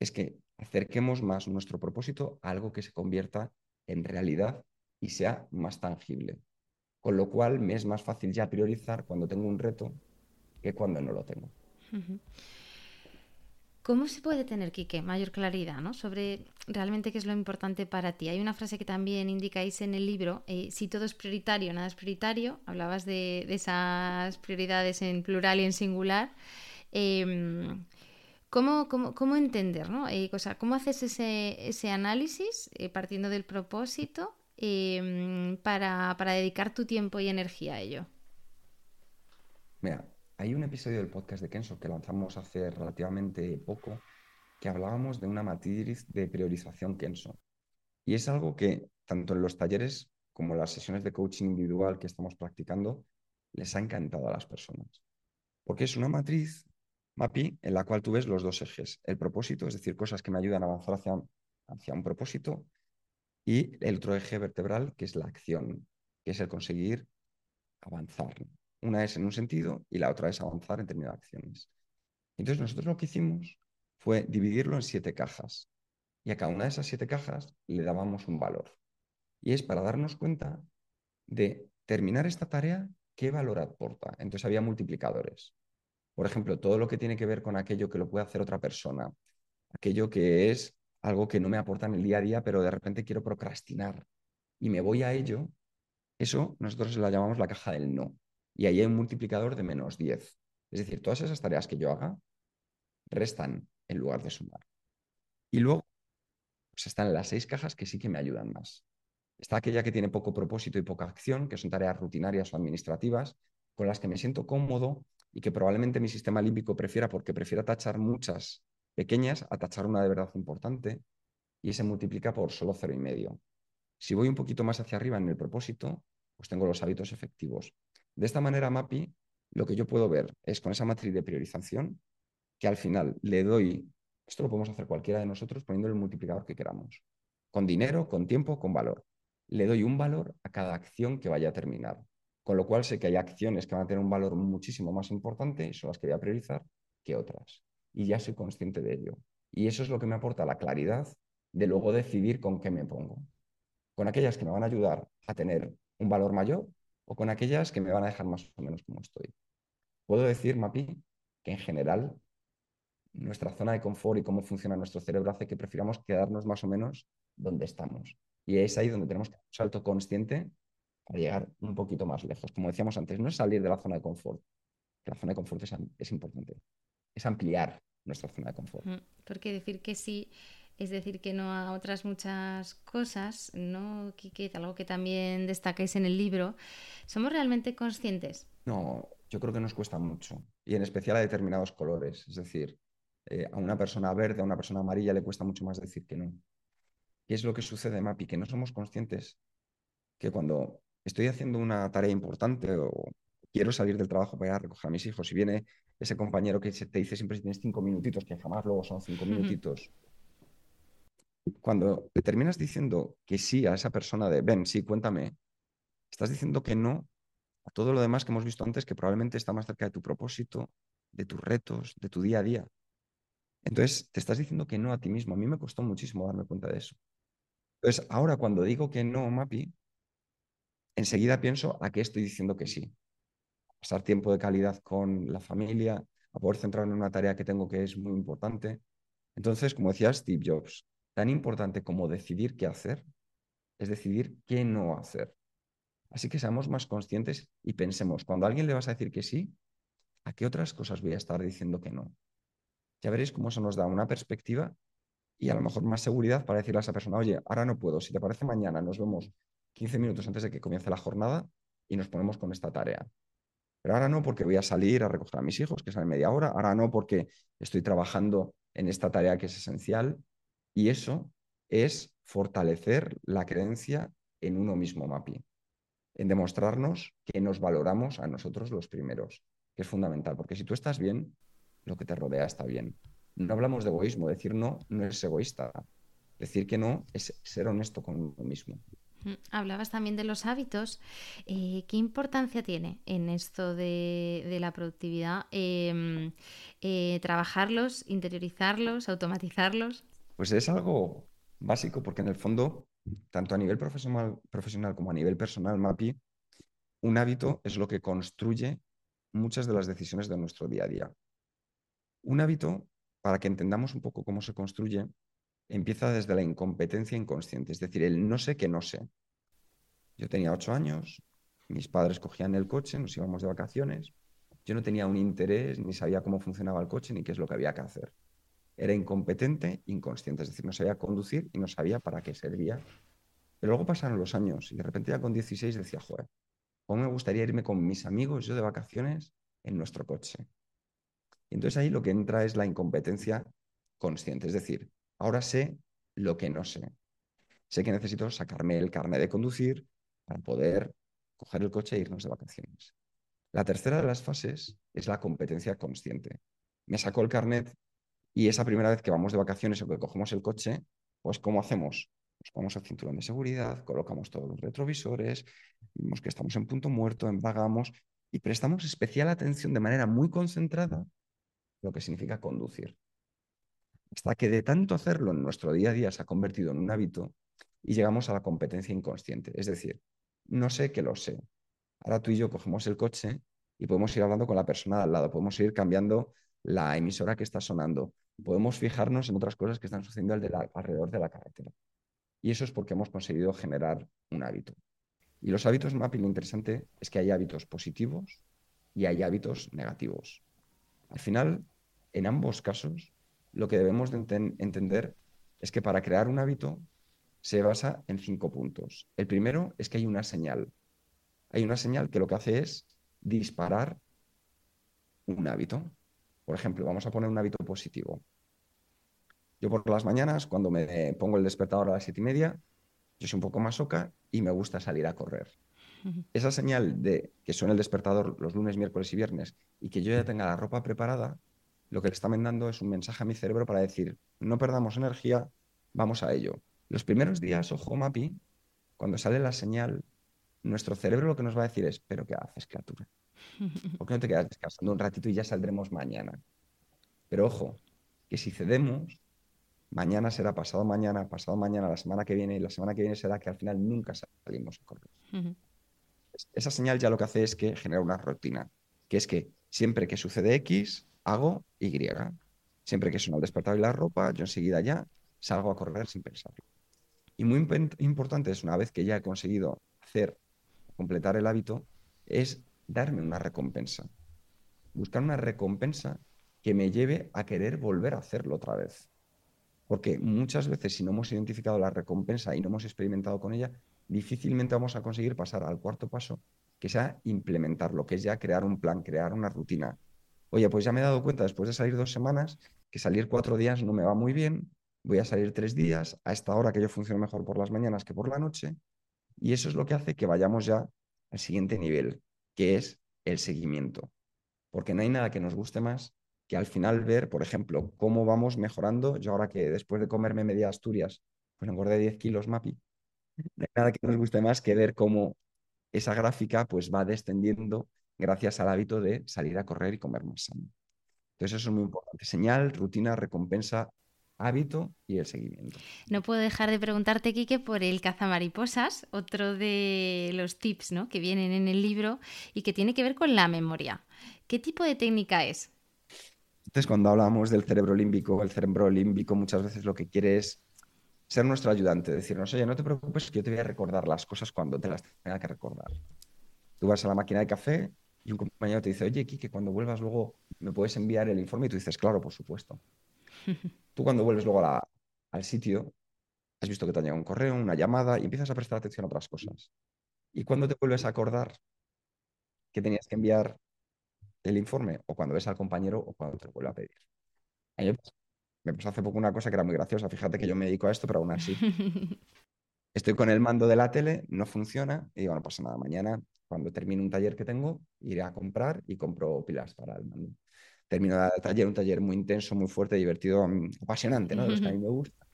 B: es que acerquemos más nuestro propósito a algo que se convierta en realidad y sea más tangible. Con lo cual me es más fácil ya priorizar cuando tengo un reto que cuando no lo tengo.
A: ¿Cómo se puede tener, Quique, mayor claridad ¿no? sobre realmente qué es lo importante para ti? Hay una frase que también indicáis en el libro, eh, si todo es prioritario, nada es prioritario. Hablabas de, esas prioridades en plural y en singular. Em, ¿cómo, cómo, entender? ¿no? Eh, ¿Cómo haces ese, ese análisis eh, partiendo del propósito em, para, dedicar tu tiempo y energía a ello?
B: Mira, hay un episodio del podcast de Kenso que lanzamos hace relativamente poco que hablábamos de una matriz de priorización Kenso. Y es algo que tanto en los talleres como en las sesiones de coaching individual que estamos practicando les ha encantado a las personas. Porque es una matriz, MAPI, en la cual tú ves los dos ejes. El propósito, es decir, cosas que me ayudan a avanzar hacia un propósito, y el otro eje vertebral, que es la acción, que es el conseguir avanzar. Una es en un sentido y la otra es avanzar en términos de acciones. Entonces nosotros lo que hicimos fue dividirlo en siete cajas y a cada una de esas siete cajas le dábamos un valor. Y es para darnos cuenta de terminar esta tarea, qué valor aporta. Entonces había multiplicadores. Por ejemplo, todo lo que tiene que ver con aquello que lo puede hacer otra persona, aquello que es algo que no me aporta en el día a día, pero de repente quiero procrastinar y me voy a ello, eso nosotros la llamamos la caja del no y ahí hay un multiplicador de menos 10. Es decir, todas esas tareas que yo haga restan en lugar de sumar. Y luego pues están las seis cajas que sí que me ayudan más. Está aquella que tiene poco propósito y poca acción, que son tareas rutinarias o administrativas, con las que me siento cómodo y que probablemente mi sistema límbico prefiera porque prefiera tachar muchas pequeñas a tachar una de verdad importante y se multiplica por solo cero y medio. Si voy un poquito más hacia arriba en el propósito, pues tengo los hábitos efectivos. De esta manera, MAPI, lo que yo puedo ver es con esa matriz de priorización que al final le doy, esto lo podemos hacer cualquiera de nosotros poniendo el multiplicador que queramos, con dinero, con tiempo, con valor. Le doy un valor a cada acción que vaya a terminar. Con lo cual sé que hay acciones que van a tener un valor muchísimo más importante y son las que voy a priorizar que otras. Y ya soy consciente de ello. Y eso es lo que me aporta la claridad de luego decidir con qué me pongo. Con aquellas que me van a ayudar a tener un valor mayor o con aquellas que me van a dejar más o menos como estoy. Puedo decir, Mapi, que en general nuestra zona de confort y cómo funciona nuestro cerebro hace que prefiramos quedarnos más o menos donde estamos. Y es ahí donde tenemos que hacer un salto consciente para llegar un poquito más lejos. Como decíamos antes, no es salir de la zona de confort, la zona de confort es, es importante, es ampliar nuestra zona de confort. Mm,
A: porque decir que sí es decir que no a otras muchas cosas, ¿no, Kike? Algo que también destacáis en el libro. ¿Somos realmente conscientes?
B: No, yo creo que nos cuesta mucho, y en especial a determinados colores. Es decir, eh, a una persona verde, a una persona amarilla le cuesta mucho más decir que no. ¿Qué es lo que sucede, Mapi? Que no somos conscientes que cuando estoy haciendo una tarea importante o quiero salir del trabajo para ir a recoger a mis hijos y viene ese compañero que te dice siempre si tienes cinco minutitos, que jamás luego son cinco minutitos, cuando te terminas diciendo que sí a esa persona de, ven, sí, cuéntame, estás diciendo que no a todo lo demás que hemos visto antes que probablemente está más cerca de tu propósito, de tus retos, de tu día a día. Entonces, te estás diciendo que no a ti mismo. A mí me costó muchísimo darme cuenta de eso. Entonces, ahora cuando digo que no, Mapi, enseguida pienso a qué estoy diciendo que sí. Pasar tiempo de calidad con la familia, a poder centrarme en una tarea que tengo que es muy importante. Entonces, como decía Steve Jobs, tan importante como decidir qué hacer es decidir qué no hacer. Así que seamos más conscientes y pensemos, cuando a alguien le vas a decir que sí, ¿a qué otras cosas voy a estar diciendo que no? Ya veréis cómo eso nos da una perspectiva y a lo mejor más seguridad para decirle a esa persona, oye, ahora no puedo, si te parece mañana nos vemos 15 minutos antes de que comience la jornada y nos ponemos con esta tarea. Pero ahora no porque voy a salir a recoger a mis hijos, que salen media hora, ahora no porque estoy trabajando en esta tarea que es esencial y eso es fortalecer la creencia en uno mismo, Mapi, en demostrarnos que nos valoramos a nosotros los primeros, que es fundamental, porque si tú estás bien, lo que te rodea está bien. No hablamos de egoísmo, decir no no es egoísta, decir que no es ser honesto con uno mismo.
A: Mm, hablabas también de los hábitos. Eh, ¿Qué importancia tiene en esto de, la productividad? Em, eh, ¿Trabajarlos, interiorizarlos, automatizarlos?
B: Pues es algo básico porque en el fondo, tanto a nivel profesional, profesional como a nivel personal, MAPI, un hábito es lo que construye muchas de las decisiones de nuestro día a día. Un hábito, para que entendamos un poco cómo se construye, empieza desde la incompetencia inconsciente, es decir, el no sé que no sé. Yo tenía ocho años, mis padres cogían el coche, nos íbamos de vacaciones, yo no tenía un interés, ni sabía cómo funcionaba el coche, ni qué es lo que había que hacer. Era incompetente, inconsciente, es decir, no sabía conducir y no sabía para qué servía. Pero luego pasaron los años y de repente ya con 16 decía, joder, ¿cómo me gustaría irme con mis amigos, yo de vacaciones, en nuestro coche? Y entonces ahí lo que entra es la incompetencia consciente, es decir, Ahora sé lo que no sé. Sé que necesito sacarme el carnet de conducir para poder coger el coche e irnos de vacaciones. La tercera de las fases es la competencia consciente. Me saco el carnet y esa primera vez que vamos de vacaciones o que cogemos el coche, pues ¿cómo hacemos? Nos ponemos el cinturón de seguridad, colocamos todos los retrovisores, vemos que estamos en punto muerto, embragamos y prestamos especial atención de manera muy concentrada lo que significa conducir hasta que de tanto hacerlo en nuestro día a día se ha convertido en un hábito y llegamos a la competencia inconsciente. Es decir, no sé que lo sé. Ahora tú y yo cogemos el coche y podemos ir hablando con la persona de al lado, podemos ir cambiando la emisora que está sonando, podemos fijarnos en otras cosas que están sucediendo alrededor de la carretera. Y eso es porque hemos conseguido generar un hábito. Y los hábitos mapping, lo interesante es que hay hábitos positivos y hay hábitos negativos. Al final, en ambos casos, lo que debemos de entender es que para crear un hábito se basa en cinco puntos. El primero es que hay una señal. Hay una señal que lo que hace es disparar un hábito. Por ejemplo, vamos a poner un hábito positivo. Yo por las mañanas, cuando me pongo el despertador a las siete y media, yo soy un poco más soca y me gusta salir a correr. Esa señal de que suena el despertador los lunes, miércoles y viernes y que yo ya tenga la ropa preparada, lo que le está mandando es un mensaje a mi cerebro para decir, no perdamos energía, vamos a ello. Los primeros días, ojo, Mapi, cuando sale la señal, nuestro cerebro lo que nos va a decir es, pero ¿qué haces, criatura? ¿Por qué no te quedas descansando un ratito y ya saldremos mañana? Pero ojo, que si cedemos, mañana será pasado mañana, pasado mañana, la semana que viene, y la semana que viene será que al final nunca salimos a correr. Esa señal ya lo que hace es que genera una rutina, que es que siempre que sucede X, hago Y. Siempre que suena el despertador y la ropa, yo enseguida ya salgo a correr sin pensarlo. Y muy importante es, una vez que ya he conseguido hacer, completar el hábito, es darme una recompensa. Buscar una recompensa que me lleve a querer volver a hacerlo otra vez. Porque muchas veces si no hemos identificado la recompensa y no hemos experimentado con ella, difícilmente vamos a conseguir pasar al cuarto paso, que sea implementar lo que es ya crear un plan, crear una rutina, Oye, pues ya me he dado cuenta después de salir dos semanas que salir cuatro días no me va muy bien, voy a salir tres días, a esta hora que yo funciono mejor por las mañanas que por la noche, y eso es lo que hace que vayamos ya al siguiente nivel, que es el seguimiento. Porque no hay nada que nos guste más que al final ver, por ejemplo, cómo vamos mejorando. Yo ahora que después de comerme media Asturias, pues engordé 10 kilos, Mapi, no hay nada que nos guste más que ver cómo esa gráfica pues va descendiendo gracias al hábito de salir a correr y comer más sano. Entonces eso es muy importante. Señal, rutina, recompensa, hábito y el seguimiento.
A: No puedo dejar de preguntarte, Quique, por el cazamariposas, otro de los tips ¿no? que vienen en el libro y que tiene que ver con la memoria. ¿Qué tipo de técnica es?
B: Entonces, cuando hablamos del cerebro límbico, el cerebro límbico muchas veces lo que quiere es ser nuestro ayudante, decirnos, oye, no te preocupes, que yo te voy a recordar las cosas cuando te las tenga que recordar. Tú vas a la máquina de café, y un compañero te dice, oye, Kike, cuando vuelvas luego me puedes enviar el informe y tú dices, claro, por supuesto. tú cuando vuelves luego al sitio, has visto que te ha llegado un correo, una llamada y empiezas a prestar atención a otras cosas. Y cuando te vuelves a acordar que tenías que enviar el informe, o cuando ves al compañero, o cuando te vuelve a pedir. me pasó hace poco una cosa que era muy graciosa. Fíjate que yo me dedico a esto, pero aún así. Estoy con el mando de la tele, no funciona y digo, no pasa nada. Mañana, cuando termine un taller que tengo, iré a comprar y compro pilas para el mando. Termino el taller, un taller muy intenso, muy fuerte, divertido, mm, apasionante, ¿no? De los que a mí me gusta.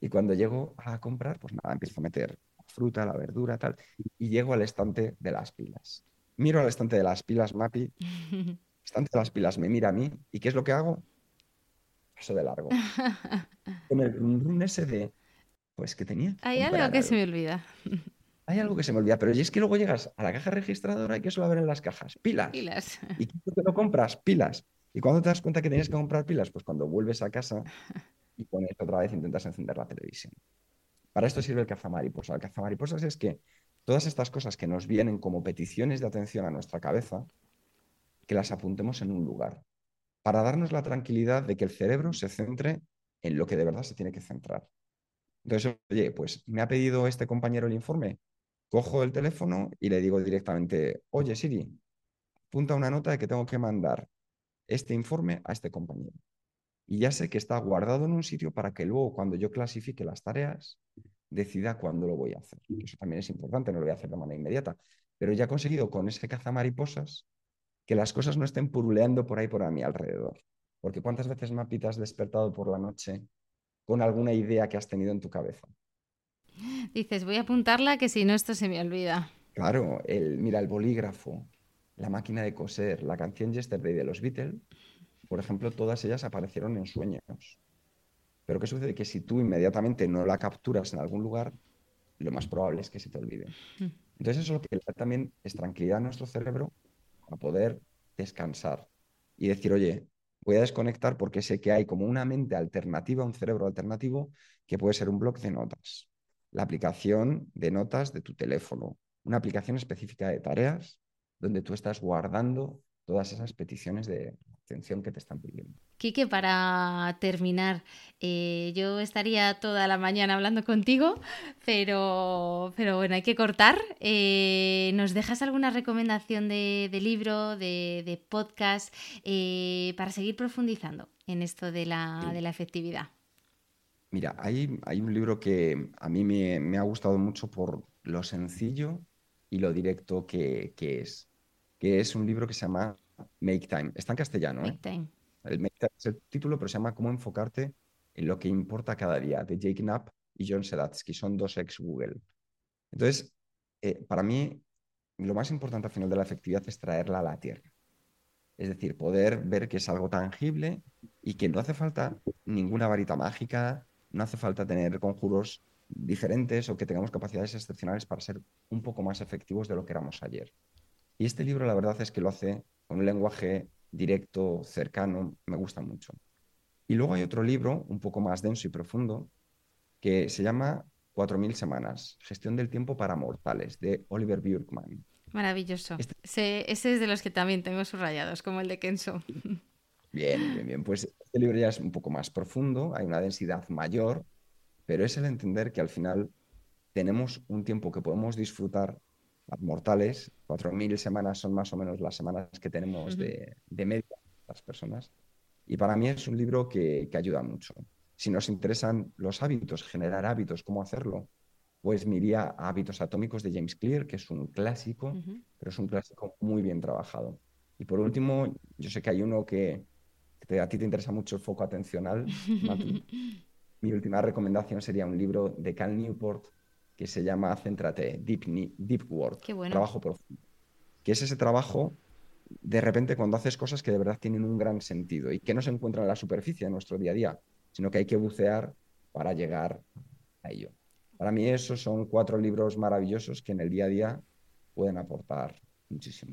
B: Y cuando llego a comprar, pues nada, empiezo a meter la fruta, la verdura, tal, y llego al estante de las pilas. Miro al estante de las pilas, Mapi, el estante de las pilas me mira a mí, ¿y qué es lo que hago? Paso de largo. Con el run ese de, pues que tenía.
A: Hay algo que se me olvida.
B: Hay algo que se me olvida, pero es que luego llegas a la caja registradora y que suele haber en las cajas, pilas.
A: Pilas.
B: ¿Y qué te lo compras? Pilas. ¿Y cuándo te das cuenta que tenías que comprar pilas? Pues cuando vuelves a casa y pones otra vez intentas encender la televisión. Para esto sirve el cazamariposas. El cazamariposas es que todas estas cosas que nos vienen como peticiones de atención a nuestra cabeza, que las apuntemos en un lugar, para darnos la tranquilidad de que el cerebro se centre en lo que de verdad se tiene que centrar. Entonces, oye, pues me ha pedido este compañero el informe, cojo el teléfono y le digo directamente, oye Siri, apunta una nota de que tengo que mandar este informe a este compañero. Y ya sé que está guardado en un sitio para que luego cuando yo clasifique las tareas, decida cuándo lo voy a hacer. Eso también es importante, no lo voy a hacer de manera inmediata. Pero ya he conseguido con ese cazamariposas que las cosas no estén puruleando por ahí por a mi alrededor. Porque ¿cuántas veces, Mapita, has despertado por la noche con alguna idea que has tenido en tu cabeza?
A: Dices, voy a apuntarla que si no esto se me olvida.
B: Claro, el, mira, el bolígrafo, la máquina de coser, la canción Yesterday de los Beatles, por ejemplo, todas ellas aparecieron en sueños. Pero ¿qué sucede? Que si tú inmediatamente no la capturas en algún lugar, lo más probable es que se te olvide. Entonces eso lo que da también es tranquilidad a nuestro cerebro a poder descansar y decir, oye, voy a desconectar porque sé que hay como una mente alternativa, un cerebro alternativo, que puede ser un bloc de notas, la aplicación de notas de tu teléfono, una aplicación específica de tareas donde tú estás guardando todas esas peticiones de atención que te están pidiendo.
A: Quique, para terminar, eh, yo estaría toda la mañana hablando contigo, pero, pero bueno, hay que cortar. Eh, ¿Nos dejas alguna recomendación de, libro, de, podcast, eh, para seguir profundizando en esto de la, de la efectividad?
B: Mira, hay, hay, un libro que a mí me, me, ha gustado mucho por lo sencillo y lo directo que, que es que es un libro que se llama Make Time. Está en castellano.
A: ¿eh? Make Time.
B: El Make Time es el título, pero se llama Cómo enfocarte en lo que importa cada día, de Jake Knapp y John Sedatsky. Son dos ex Google. Entonces, eh, para mí, lo más importante al final de la efectividad es traerla a la tierra. Es decir, poder ver que es algo tangible y que no hace falta ninguna varita mágica, no hace falta tener conjuros diferentes o que tengamos capacidades excepcionales para ser un poco más efectivos de lo que éramos ayer. Y este libro la verdad es que lo hace con un lenguaje directo, cercano, me gusta mucho. Y luego hay otro libro un poco más denso y profundo que se llama 4.000 semanas, Gestión del tiempo para mortales, de Oliver Björkman.
A: Maravilloso. Este ese es de los que también tengo subrayados, como el de Kenzo.
B: Bien, bien, bien. Pues este libro ya es un poco más profundo, hay una densidad mayor, pero es el entender que al final tenemos un tiempo que podemos disfrutar mortales, 4.000 semanas son más o menos las semanas que tenemos de, de, media las personas. Y para mí es un libro que, ayuda mucho. Si nos interesan los hábitos, generar hábitos, cómo hacerlo, pues me iría a Hábitos Atómicos de James Clear, que es un clásico, pero es un clásico muy bien trabajado. Y por último, yo sé que hay uno que, a ti te interesa mucho el foco atencional. Mi última recomendación sería un libro de Cal Newport que se llama Céntrate, Deep, Deep Work, trabajo profundo. Que es ese trabajo de repente cuando haces cosas que de verdad tienen un gran sentido y que no se encuentran en la superficie de nuestro día a día, sino que hay que bucear para llegar a ello. Para mí esos son cuatro libros maravillosos que en el día a día pueden aportar muchísimo.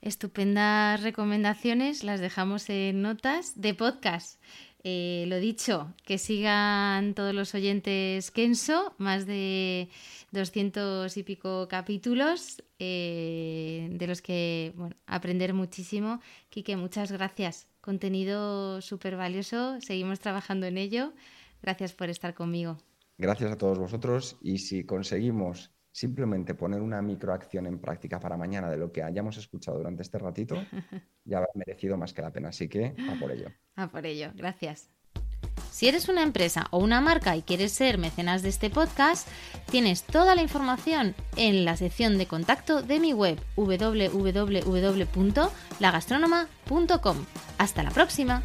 A: Estupendas recomendaciones, las dejamos en notas de podcast. Eh, lo dicho, que sigan todos los oyentes Kenso, más de 200 y pico capítulos, eh, de los que aprender muchísimo. Quique, muchas gracias. Contenido súper valioso, seguimos trabajando en ello. Gracias por estar conmigo.
B: Gracias a todos vosotros y si conseguimos simplemente poner una microacción en práctica para mañana de lo que hayamos escuchado durante este ratito ya habrá merecido más que la pena. Así que a por ello.
A: A por ello, gracias. Si eres una empresa o una marca y quieres ser mecenas de este podcast, tienes toda la información en la sección de contacto de mi web www.lagastrónoma.com. Hasta la próxima.